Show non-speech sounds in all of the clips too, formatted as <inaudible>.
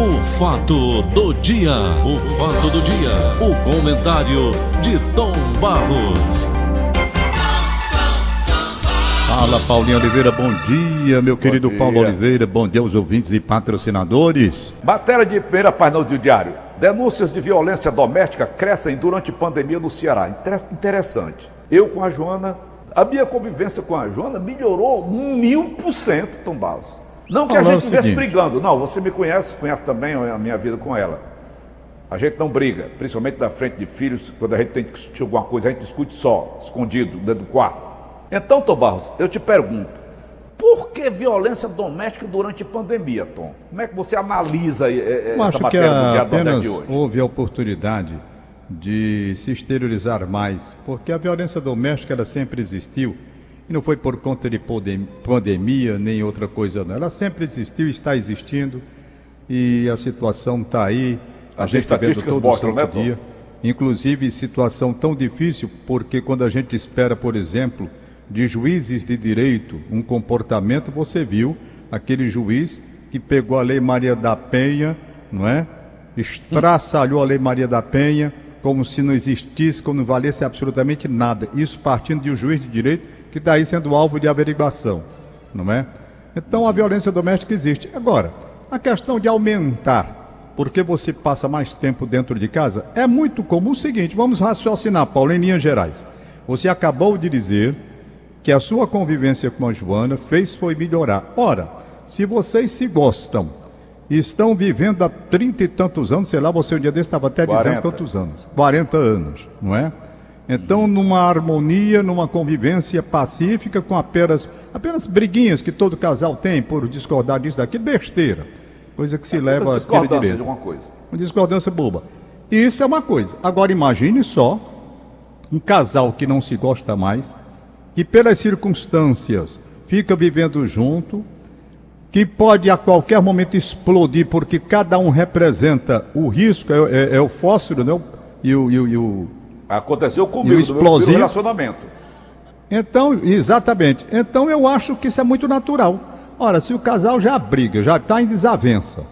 O fato do dia, o fato do dia, o comentário de Tom Barros. Fala Paulinho Oliveira, bom dia, meu querido dia. Paulo Oliveira, bom dia aos ouvintes e patrocinadores. Matéria de primeira página do Diário. Denúncias de violência doméstica crescem durante pandemia no Ceará. Inter- Interessante. Eu com a Joana, a minha convivência com a Joana melhorou mil por cento, Tom Barros. Não que a gente estivesse brigando. Não, você me conhece, conhece também a minha vida com ela. A gente não briga, principalmente na frente de filhos, quando a gente tem que discutir alguma coisa, a gente discute só, escondido, dentro do quarto. Então, Tom Barros, eu te pergunto, por que violência doméstica durante a pandemia, Tom? Como é que você analisa Eu essa acho que matéria do Diário apenas Nordeste de hoje? houve a oportunidade de se exteriorizar mais, porque a violência doméstica ela sempre existiu e não foi por conta de pandemia nem outra coisa não. Ela sempre existiu, está existindo e a situação está aí. A As gente tá vendo todo mostram, santo né, dia. Inclusive situação tão difícil porque quando a gente espera, por exemplo, de juízes de direito um comportamento, você viu aquele juiz que pegou a Lei Maria da Penha, não é? Estraçalhou a Lei Maria da Penha como se não existisse, como não valesse absolutamente nada. Isso partindo de um juiz de direito que está aí sendo alvo de averiguação, não é? Então a violência doméstica existe. Agora, a questão de aumentar, porque você passa mais tempo dentro de casa, é muito comum o seguinte, vamos raciocinar, Paulo, em linhas gerais. Você acabou de dizer que a sua convivência com a Joana fez foi melhorar. Ora, se vocês se gostam estão vivendo há trinta e tantos anos, sei lá, você um dia desse estava até dizendo 40. quantos anos? 40 anos, não é? Então, numa harmonia, numa convivência pacífica, com apenas, apenas briguinhas que todo casal tem por discordar disso, daquilo, besteira. Coisa que se leva a discordância de alguma coisa. Uma discordância boba. Isso é uma coisa. Agora imagine só um casal que não se gosta mais, que pelas circunstâncias fica vivendo junto, que pode a qualquer momento explodir, porque cada um representa o risco, é, é- é o fósforo, né? O- E o, e o- e o- Aconteceu E comigo o meu primeiro explosivo? relacionamento. Então, exatamente. Então eu acho que isso é muito natural. Ora, se o casal já briga, já está em desavença,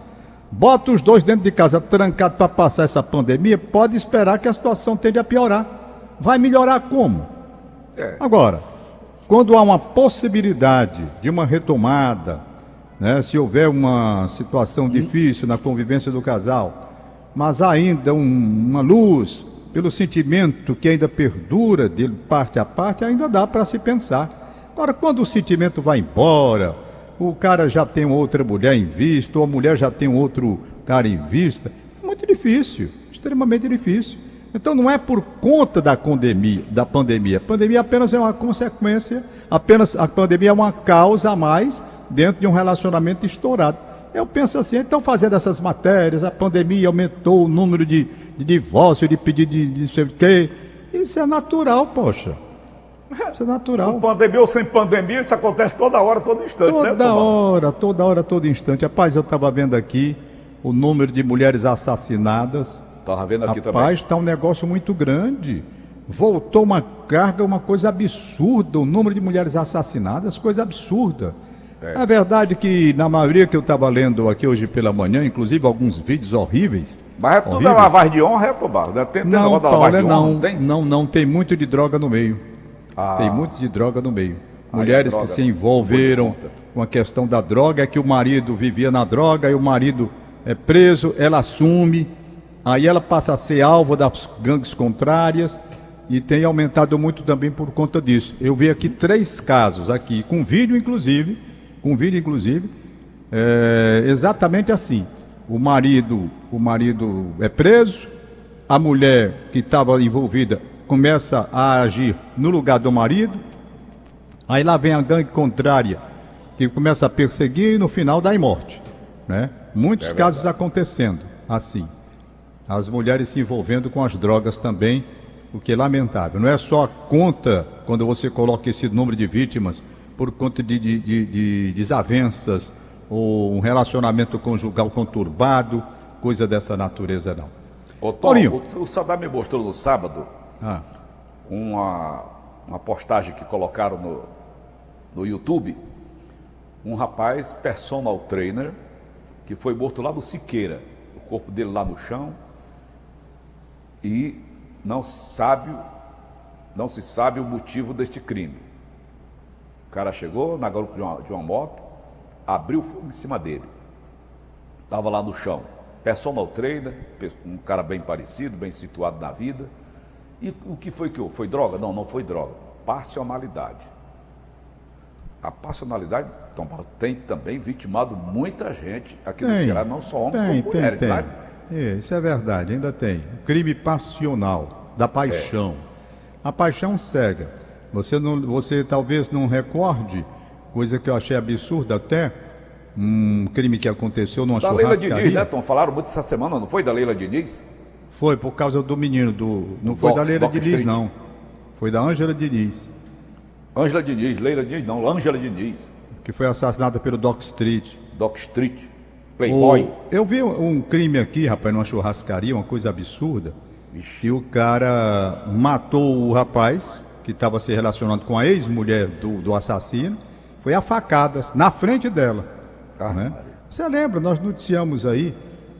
bota os dois dentro de casa trancado para passar essa pandemia, pode esperar que a situação tende a piorar. Vai melhorar como? É. Agora, quando há uma possibilidade de uma retomada, né, se houver uma situação difícil na convivência do casal, mas há ainda um- uma luz pelo sentimento que ainda perdura de parte a parte, ainda dá para se pensar. Agora, quando o sentimento vai embora, o cara já tem outra mulher em vista, ou a mulher já tem outro cara em vista, é muito difícil, extremamente difícil. Então não é por conta da pandemia, da pandemia. A pandemia apenas é uma consequência, apenas a pandemia é uma causa a mais dentro de um relacionamento estourado. Eu penso assim, então fazendo essas matérias, a pandemia aumentou o número de, de divórcio, de pedido de, de sei o quê. Isso é natural, poxa. Isso é natural. Com pandemia ou sem pandemia, isso acontece toda hora, todo instante, né, Toda Tom Barros? hora, toda hora, todo instante. Rapaz, eu estava vendo aqui o número de mulheres assassinadas. Tava vendo aqui Rapaz, está um negócio muito grande. Voltou uma carga, uma coisa absurda. O número de mulheres assassinadas, coisa absurda. É, verdade que, na maioria que eu estava lendo aqui hoje pela manhã, inclusive alguns vídeos horríveis. Mas é tudo é horríveis. lavagem de honra, é, Barros? né? Tem, tem Não, da Paulo, lavagem é de honra, não, tem? não, não, tem muito de droga no meio. Ah. Tem muito de droga no meio. Mulheres a droga que se não envolveram com a questão da droga, é que o marido vivia na droga e o marido é preso, ela assume, aí ela passa a ser alvo das gangues contrárias e tem aumentado muito também por conta disso. Eu vi aqui três casos aqui, com vídeo inclusive, com vídeo inclusive, é, exatamente assim. O marido, o marido é preso, a mulher que estava envolvida começa a agir no lugar do marido, aí lá vem a gangue contrária que começa a perseguir e no final dá em morte, né? Muitos casos acontecendo assim. As mulheres se envolvendo com as drogas também, o que é lamentável. Não é só a conta, quando você coloca esse número de vítimas, por conta de, de- de- de desavenças ou um relacionamento conjugal conturbado, coisa dessa natureza, não. Ô, Tom, Paulinho. o, o Saddam me mostrou no sábado Ah, uma, uma postagem que colocaram no, no YouTube. Um rapaz, personal trainer, que foi morto lá no Siqueira, o corpo dele lá no chão, e não sabe, não se sabe o motivo deste crime. O cara chegou na garupa de uma, de uma moto, abriu fogo em cima dele. Estava lá no chão. Personal trainer, um cara bem parecido, bem situado na vida. E o que foi que Foi droga? Não, não foi droga. Passionalidade. A passionalidade então, tem também vitimado muita gente aqui tem, no Ceará, não só homens tem, como tem, mulheres, tem. É, isso é verdade, ainda tem. Crime passional, da paixão. É. A paixão cega. Você, não, você talvez não recorde, coisa que eu achei absurda até, um crime que aconteceu numa da churrascaria. Da Leila Diniz, né, Tom? Falaram muito essa semana, não foi da Leila Diniz? Foi, por causa do menino, do, não foi da Leila Doc Diniz, Street. não. Foi da Ângela Diniz. Ângela Diniz, Leila Diniz, não, Ângela Diniz. Que foi assassinada pelo Doc Street. Doc Street, Playboy. O, eu vi um crime aqui, rapaz, numa churrascaria, uma coisa absurda. Ixi. Que o cara matou o rapaz, que estava se relacionando com a ex-mulher do, do assassino, foi a facadas, na frente dela. Ah, né? Você lembra, nós noticiamos aí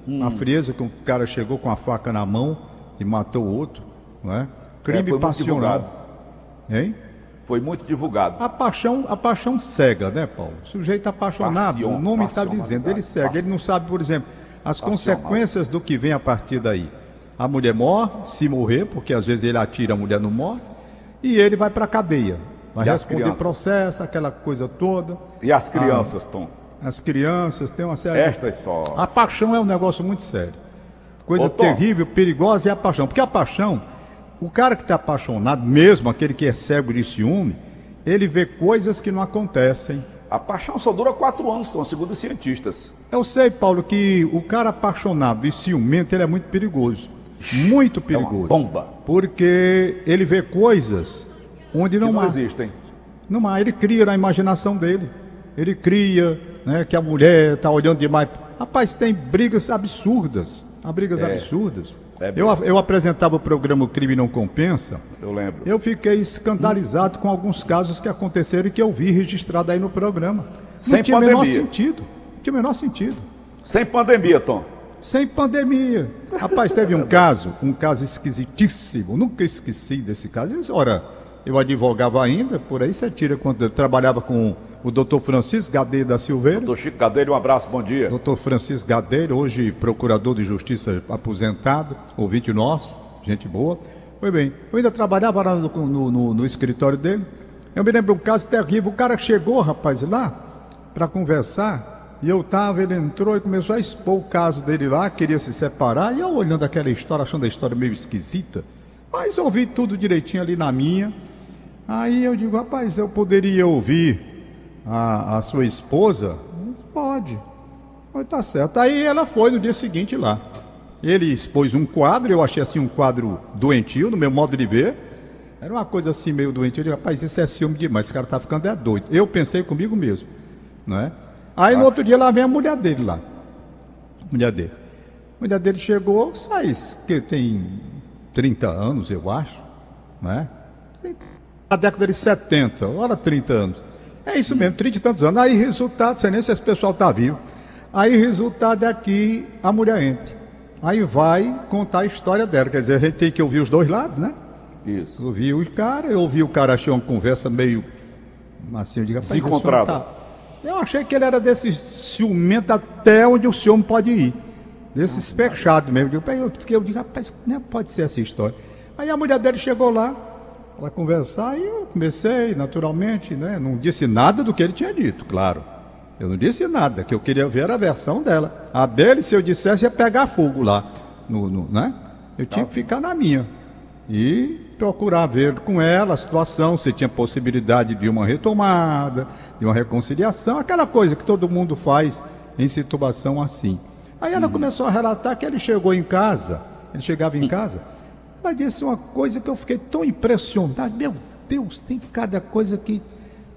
hum. uma frieza que um cara chegou com a faca na mão e matou o outro. Não é? Crime é, passional. Hein? Foi muito divulgado. A paixão, a paixão cega, né, Paulo? O sujeito apaixonado, Passion, o nome está dizendo, ele cega. Ele não sabe, por exemplo, as consequências do que vem a partir daí. A mulher morre, se morrer, porque às vezes ele atira, a mulher não morre, e ele vai para a cadeia. Vai e responder processo, aquela coisa toda. E as crianças, ah, Tom? As crianças, tem uma série. Estas só. A paixão é um negócio muito sério. Coisa Ô, terrível, perigosa é a paixão. Porque a paixão o cara que está apaixonado, mesmo aquele que é cego de ciúme, ele vê coisas que não acontecem. A paixão só dura quatro anos, estão segundo os cientistas. Eu sei, Paulo, que o cara apaixonado e ciumento ele é muito perigoso. Muito perigoso. É uma bomba. Porque ele vê coisas onde não, que não há. existem. Não há. Ele cria na imaginação dele. Ele cria né, que a mulher está olhando demais. Rapaz, tem brigas absurdas. Há brigas é. absurdas. É eu, eu apresentava o programa o Crime Não Compensa. Eu lembro. Eu fiquei escandalizado com alguns casos que aconteceram e que eu vi registrado aí no programa. Sem não tinha o menor sentido. Não tinha o menor sentido. Sem pandemia, Tom. Sem pandemia. Rapaz, teve um caso, um caso esquisitíssimo. Nunca esqueci desse caso. Ora, eu advogava ainda, por aí você tira quando eu trabalhava com o doutor Francisco Gadeiro da Silveira. Doutor Chico Gadeiro, um abraço, bom dia. Doutor Francisco Gadeiro, hoje procurador de justiça aposentado, ouvinte nosso, gente boa. Foi bem, eu ainda trabalhava lá no, no, no, no escritório dele. Eu me lembro um caso terrível, o cara chegou, rapaz, lá, para conversar, e eu tava, ele entrou e começou a expor o caso dele lá, queria se separar, e eu olhando aquela história, achando a história meio esquisita, mas ouvi tudo direitinho ali na minha. Aí eu digo, rapaz, eu poderia ouvir a, a sua esposa? Pode. Mas tá certo. Aí ela foi no dia seguinte lá. Ele expôs um quadro, eu achei assim um quadro doentio, no meu modo de ver. Era uma coisa assim meio doentio. Eu digo, rapaz, isso é ciúme demais, esse cara tá ficando é doido. Eu pensei comigo mesmo, não é? Aí no outro dia lá vem a mulher dele lá. Mulher dele. A mulher dele chegou, sai, que tem 30 anos, eu acho, não é? A década de 70, ora 30 anos. É isso mesmo, 30 e tantos anos. Aí resultado, sei nem se esse pessoal está vivo. Aí resultado é que a mulher entra. Aí vai contar a história dela. Quer dizer, a gente tem que ouvir os dois lados, né? Isso. Ouvir o cara, eu ouvi o cara, achei uma conversa meio assim, eu digo, Desencontrado. Tá... Eu achei que ele era desse ciumento até onde o senhor pode ir. Desses fechados mesmo. Eu, eu, eu digo, rapaz, não pode ser essa história. Aí a mulher dele chegou lá, para conversar e eu comecei naturalmente, né? Não disse nada do que ele tinha dito, claro. Eu não disse nada, que eu queria ver a versão dela. A dele, se eu dissesse, ia pegar fogo lá, no, no né? Eu tinha que ficar na minha e procurar ver com ela a situação, se tinha possibilidade de uma retomada, de uma reconciliação, aquela coisa que todo mundo faz em situação assim. Aí ela uhum. começou a relatar que ele chegou em casa, ele chegava em casa ela disse uma coisa que eu fiquei tão impressionado. Meu Deus, tem cada coisa que,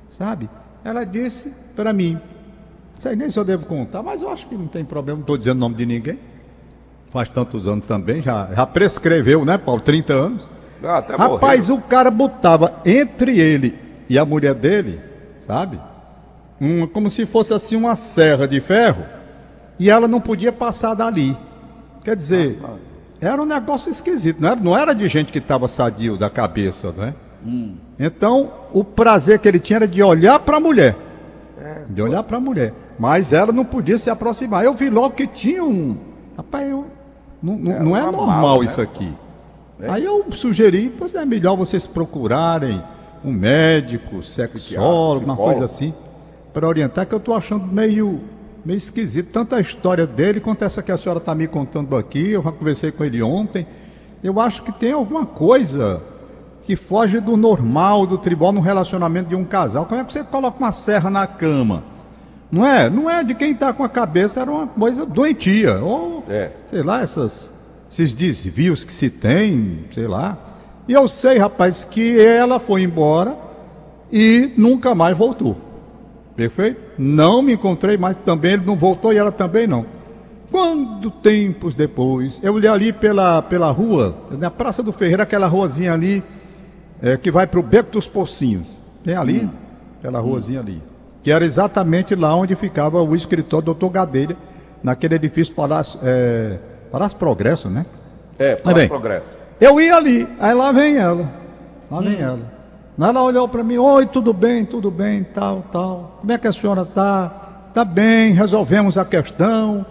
sabe? Ela disse para mim, não sei nem se eu devo contar, mas eu acho que não tem problema, não estou dizendo o nome de ninguém. Faz tantos anos também, já, já prescreveu, né, Paulo? 30 anos. Ah, até Rapaz, morreu. o cara botava entre ele e a mulher dele, sabe? Um, como se fosse assim uma serra de ferro E ela não podia passar dali. Quer dizer, era um negócio esquisito, não era, não era de gente que estava sadio da cabeça, né? Hum. Então, o prazer que ele tinha era de olhar para a mulher. É, de olhar para a mulher. Mas ela não podia se aproximar. Eu vi logo que tinha um. Rapaz, eu, não, não, é, não é normal, né? isso aqui. É. Aí eu sugeri, pois é melhor vocês procurarem um médico, sexólogo, uma coisa assim, para orientar, que eu estou achando meio, meio esquisito. Tanto a história dele quanto essa que a senhora está me contando aqui. Eu já conversei com ele ontem. Eu acho que tem alguma coisa que foge do normal do tribunal no relacionamento de um casal. Como é que você coloca uma serra na cama? Não é? Não é de quem está com a cabeça, era uma coisa doentia. Ou, é. sei lá, essas, esses desvios que se tem, sei lá. E eu sei, rapaz, que ela foi embora e nunca mais voltou. Perfeito? Não me encontrei mais também, ele não voltou e ela também não. Quando tempos depois, eu olhei ali pela, pela rua, na Praça do Ferreira, aquela ruazinha ali, é, que vai para o Beco dos Pocinhos. Tem ali, hum. aquela ruazinha ali que era exatamente lá onde ficava o escritório do Dr. Gadelha, naquele edifício Palácio, é, Palácio Progresso, né? É, Palácio bem, Progresso. Eu ia ali, aí lá vem ela, lá hum. vem ela. Ela olhou para mim, oi, tudo bem, tudo bem, tal, tal. Como é que a senhora está? Está bem, resolvemos a questão,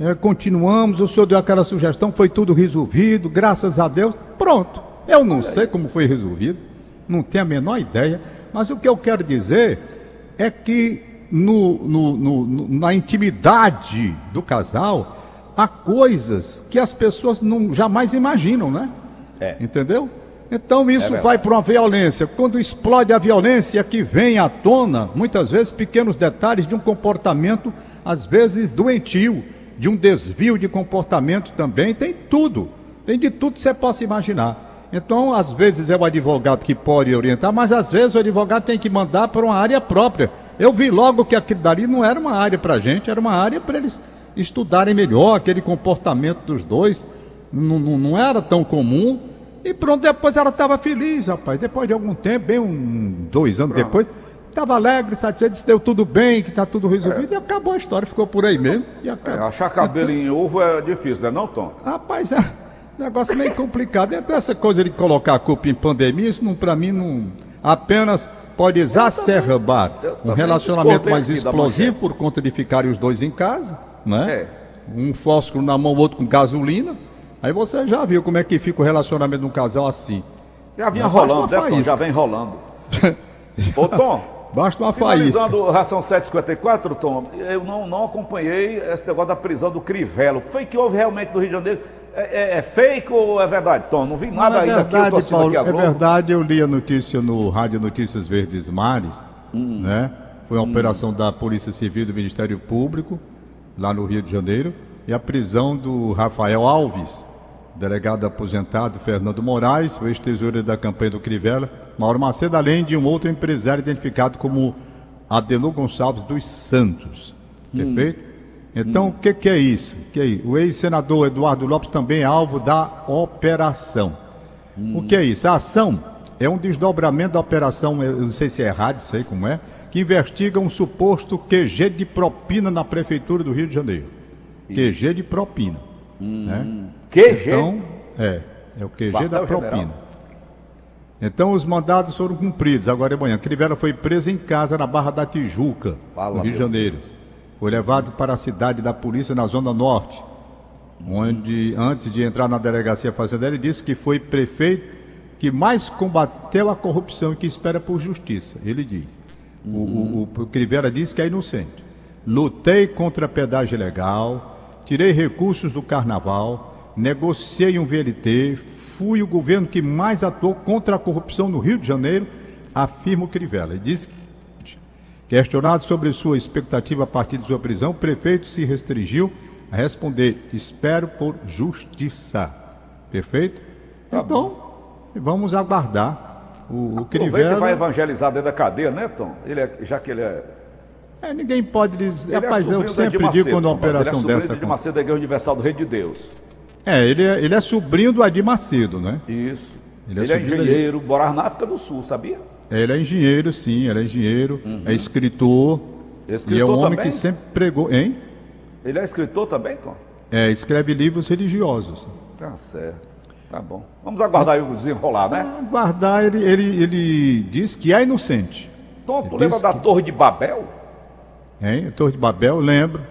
é, continuamos, o senhor deu aquela sugestão, foi tudo resolvido, graças a Deus. Pronto. Eu não sei como foi resolvido, não tenho a menor ideia, mas o que eu quero dizer é que no, no, no, na intimidade do casal há coisas que as pessoas não, jamais imaginam, né? É. Entendeu? Então isso é vai para uma violência. Quando explode a violência, que vem à tona, muitas vezes, pequenos detalhes de um comportamento, às vezes doentio, de um desvio de comportamento também, tem tudo. Tem de tudo que você possa imaginar. Então, às vezes é o advogado que pode orientar, mas às vezes o advogado tem que mandar para uma área própria. Eu vi logo que aquilo dali não era uma área para a gente, era uma área para eles estudarem melhor aquele comportamento dos dois. Não, não, não era tão comum. E pronto, depois ela estava feliz, rapaz. Depois de algum tempo, bem um, dois anos pronto. depois, estava alegre, satisfeito, disse deu tudo bem, que está tudo resolvido, é. e acabou a história, ficou por aí mesmo. É, achar cabelo em ovo é difícil, né não, Tom? Rapaz, é. Negócio meio complicado. Então, essa coisa de colocar a culpa em pandemia, isso não, para mim não. Apenas pode exacerbar um relacionamento mais explosivo por conta de ficarem os dois em casa, né? É. Um fósforo na mão, outro com gasolina. Aí você já viu como é que fica o relacionamento de um casal assim. Já vinha rolando, né, Tom? Já vem rolando. <laughs> Ô, Tom. Basta uma faísca. Ração 754, Tom, eu não, não acompanhei esse negócio da prisão do Crivelo. Foi que houve realmente no Rio de Janeiro? É, é, é fake ou é verdade, Tom? Não vi nada não, é ainda verdade, aqui, eu tô Paulo, aqui a Globo. É verdade, eu li a notícia no Rádio Notícias Verdes Mares, hum. né? Foi uma hum. operação da Polícia Civil do Ministério Público, lá no Rio de Janeiro, e a prisão do Rafael Alves, delegado aposentado Fernando Moraes, o ex-tesoureiro da campanha do Crivella, Mauro Macedo, além de um outro empresário identificado como Adenor Gonçalves dos Santos. Hum. Perfeito? Então, hum. o que, que, é isso? Que é O ex-senador Eduardo Lopes também é alvo da operação. Hum. O que é isso? A ação é um desdobramento da operação, eu não sei se é errado, não sei como é, que investiga um suposto QG de propina na Prefeitura do Rio de Janeiro. Isso. QG de propina. Hum. Né? QG? Então, é, é o QG da propina. General. Então os mandados foram cumpridos. Agora de manhã, Crivella foi preso em casa na Barra da Tijuca, Fala, no Rio de Janeiro. Foi levado para a cidade da polícia na Zona Norte, onde, antes de entrar na delegacia fazendária, ele disse que foi prefeito que mais combateu a corrupção e que espera por justiça. Ele diz. Uhum. O, o, o Crivella disse que é inocente. Lutei contra a pedágio legal, tirei recursos do carnaval, negociei um VLT, fui o governo que mais atuou contra a corrupção no Rio de Janeiro, afirma o Crivella. Ele diz Questionado sobre sua expectativa a partir de sua prisão, o prefeito se restringiu a responder: espero por justiça. Perfeito? Tá então, bom. Vamos aguardar o, o Crivella. vai evangelizar dentro da cadeia, né, Tom? Ele é, já que ele é. É, ninguém pode dizer. Ele é Rapaz, é eu sempre Macedo, digo quando uma operação ele é dessa. De Macedo da Igreja Universal do Reino de Deus. É, ele é, ele é sobrinho do Adir Macedo, né? Isso. Ele é, ele é engenheiro, morar na África do Sul, sabia? Ele é engenheiro, sim, ele é engenheiro, uhum. é escritor. escritor. E é um homem também? que sempre pregou. Hein? Ele é escritor também, Tom? É, escreve livros religiosos. Tá certo. Tá bom. Vamos aguardar o desenrolar, né? Guardar, ele, ele, ele diz que é inocente. Tom, tu Ele lembra da que- Torre de Babel? Hein? A Torre de Babel, lembro.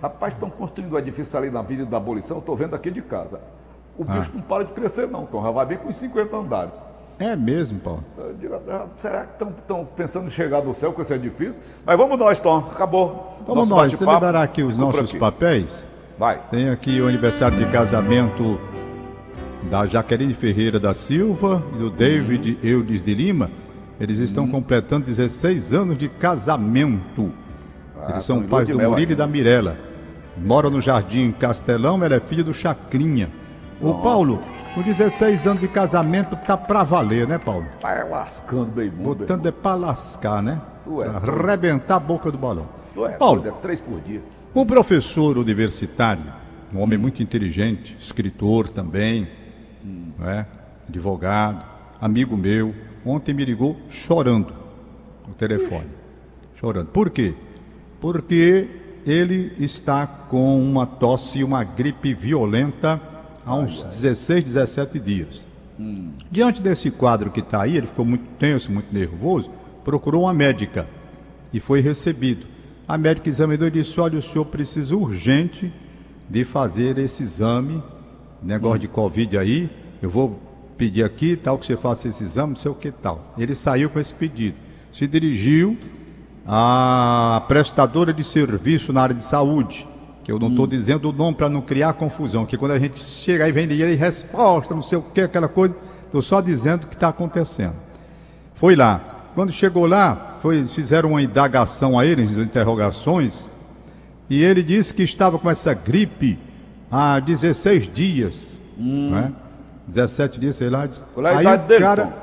Rapaz, estão construindo um edifício ali na Avenida da Abolição, eu tô vendo aqui de casa. O Ah. bicho não para de crescer não, Tom. Já vai bem com os 50 andares. É mesmo, Paulo. Digo, ah, será que estão pensando em chegar do céu com esse edifício? Mas vamos nós, Tom. Acabou. Vamos Nosso nós, celebrar aqui os nossos aqui. papéis. Vai. Tem aqui o aniversário de casamento da Jaqueline Ferreira da Silva e do David Eudes de Lima. Eles estão completando 16 anos de casamento. Eles são pais do Murilo e da Mirella. Moram no Jardim Castelão, ela é filha do Chacrinha. Ô Paulo, com 16 anos de casamento tá pra valer, né, Paulo? Vai lascando bem mundo. Botando é pra lascar, né? Tu é Pra arrebentar a boca do balão. Tu é, Paulo, é três por dia. um professor universitário, um homem muito inteligente, escritor também, não é? advogado, amigo meu, ontem me ligou chorando no telefone. Chorando. Por quê? Porque ele está com uma tosse e uma gripe violenta há uns 16, 17 dias. Diante desse quadro que está aí, ele ficou muito tenso, muito nervoso, procurou uma médica e foi recebido. A médica examinou e disse: Olha, o senhor precisa urgente de fazer esse exame, negócio de Covid aí. Eu vou pedir aqui, tal, que você faça esse exame, não sei o que tal. Ele saiu com esse pedido. Se dirigiu à prestadora de serviço na área de saúde, que eu não estou dizendo o nome para não criar confusão, que quando a gente chega aí vem dinheiro e resposta, não sei o que, aquela coisa, estou só dizendo o que está acontecendo. Foi lá. Quando chegou lá, foi, fizeram uma indagação a ele, interrogações, e ele disse que estava com essa gripe há 16 dias, né? 17 dias, sei lá. aí o dele, cara,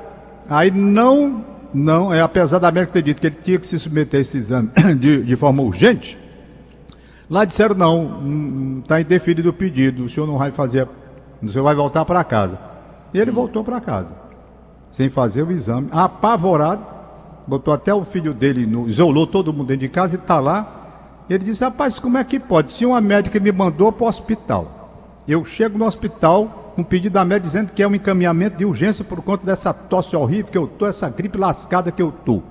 aí não, não, é apesar da médica ter dito que ele tinha que se submeter a esse exame <coughs> de, de forma urgente, lá disseram não, está indeferido o pedido, o senhor não vai fazer, o senhor vai voltar para casa. E ele voltou para casa sem fazer o exame, apavorado, botou até o filho dele, no, isolou todo mundo dentro de casa e está lá. Ele disse, rapaz, como é que pode? Se uma médica me mandou para o hospital, eu chego no hospital com um pedido da médica dizendo que é um encaminhamento de urgência por conta dessa tosse horrível que eu tô, essa gripe lascada que eu tô.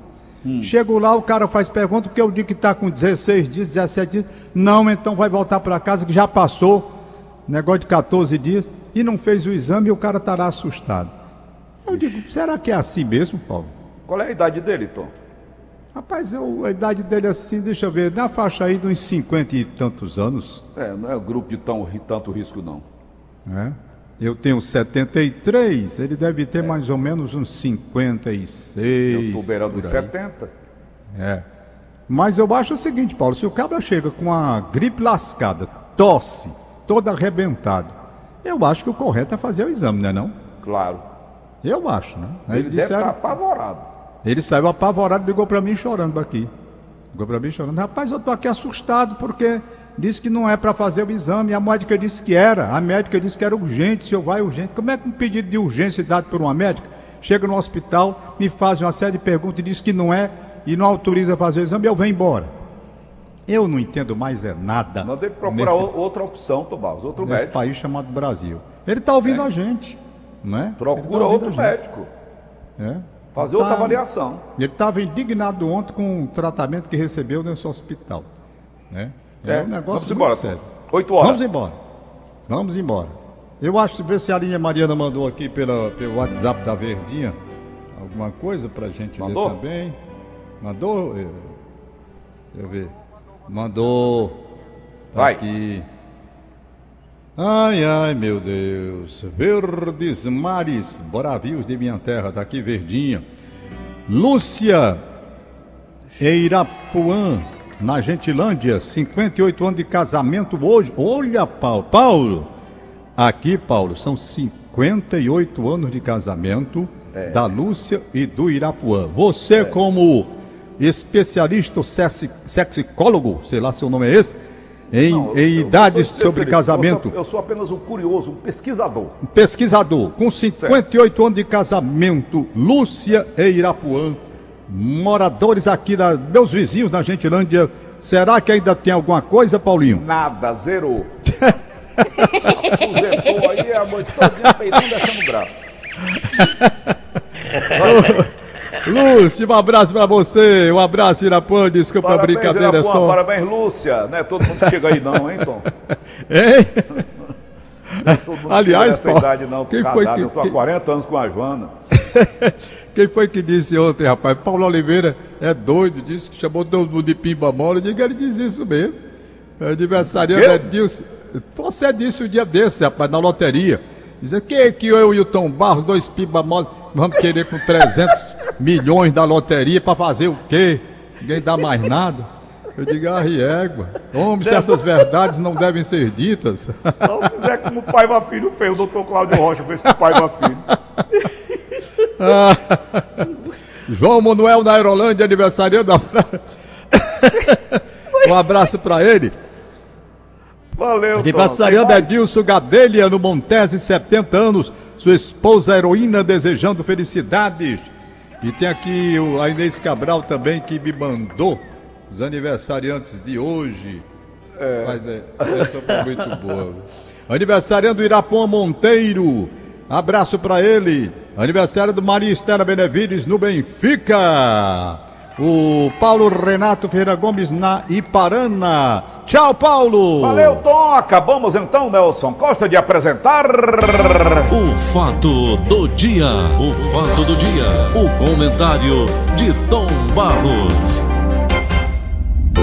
Chego lá, o cara faz pergunta, porque eu digo que está com 16 dias, 17 dias. Não, então vai voltar para casa que já passou, negócio de 14 dias, e não fez o exame e o cara estará assustado. Eu digo, será que é assim mesmo, Paulo? Qual é a idade dele, Tom? Rapaz, eu- a idade dele é assim, deixa eu ver, na faixa aí de uns 50 e tantos anos, É, não é um grupo de tão, tanto risco, não. né? Eu tenho 73, ele deve ter mais ou menos uns 56. Eu tô beirando aí. 70. É. Mas eu acho o seguinte, Paulo, se o cabra chega com a gripe lascada, tosse, todo arrebentado, eu acho que o correto é fazer o exame, né não? Claro. Eu acho, né? Ele Eles deve disseram- estar apavorado. Ele saiu apavorado, ligou para mim chorando aqui. Ligou para mim chorando. Rapaz, eu tô aqui assustado porque disse que não é para fazer o exame. A médica disse que era. A médica disse que era urgente. Se eu vai urgente. Como é que um pedido de urgência dado por uma médica chega no hospital, me faz uma série de perguntas e diz que não é e não autoriza a fazer o exame e eu venho embora? Eu não entendo mais é nada. Mandei procurar nesse, outra opção, Tom Barros, outro nesse médico. país chamado Brasil. Ele está ouvindo a gente, não é? Tá Procura ouvindo outro médico. É. Fazer Tá- outra avaliação. Ele estava indignado ontem com o tratamento que recebeu nesse hospital. Né? É, um negócio Vamos embora, sério. Tom. Oito horas. Vamos embora. Vamos embora. Eu acho, ver se a linha Mariana mandou aqui pela, pelo WhatsApp da Verdinha alguma coisa pra gente Mandou? ler também. Mandou? Deixa eu ver. Mandou. Tá Vai. aqui. Ai, ai, meu Deus. Verdes mares, bravios de minha terra, tá aqui verdinha. Lúcia Eirapuã, na Gentilândia, 58 anos de casamento hoje. Olha, Paulo. Paulo, aqui, Paulo, são 58 anos de casamento da Lúcia e do Irapuã. Você, como especialista sexicólogo, sei lá se o nome é esse, em, Não, eu- em eu idades sou sobre casamento. Eu sou, eu sou apenas um curioso, um pesquisador. Um pesquisador com 58 anos de casamento, Lúcia e Irapuã, moradores aqui da meus vizinhos na Gentilândia, Será que ainda tem alguma coisa, Paulinho? Nada, zerou. <laughs> Aposentou aí a noite toda peidando deixando o braço. Lúcio, um abraço pra você. Um abraço, Irapã. Desculpa a Parabéns, brincadeira é só. Parabéns, Lúcia. Não é todo mundo que chega aí não, hein, Tom? <laughs> Hein? Todo mundo Aliás, chega nessa Paulo, idade não, quem casado. foi que- Eu tô há quem- 40 anos com a Joana. <laughs> Quem foi que disse ontem, rapaz? Paulo Oliveira é doido, disse que chamou todo mundo de pimba mole. Eu digo, ele diz isso mesmo. É aniversariante Quê? é Dilson. Você disse um dia desse, rapaz, na loteria. Dizer que, que eu e o Tom Barros, dois pimba mole, vamos querer com 300 <laughs> milhões da loteria pra fazer o quê? Ninguém dá mais nada. Eu digo, ah, égua. Homem, certas verdades não devem ser ditas. <laughs> Se fizer como o Paiva Filho fez, o doutor Cláudio Rocha fez com o Paiva Filho. <laughs> João Manuel da Aerolândia, aniversariando. um abraço pra ele. Valeu, Tem é mais? Dilson Gadelha, no Montese, 70 anos. Sua esposa heroína desejando felicidades. E tem aqui o, a Inês Cabral também que me mandou os aniversariantes de hoje. Mas é, essa <laughs> foi muito boa. Aniversariando Irapon Monteiro. Abraço pra ele. Aniversário do Maria Estela Benevides no Benfica. O Paulo Renato Ferreira Gomes na Iparana. Tchau, Paulo. Valeu, Tom. Acabamos então, Nelson Costa, de apresentar. O fato do dia. O fato do dia. O comentário de Tom Barros.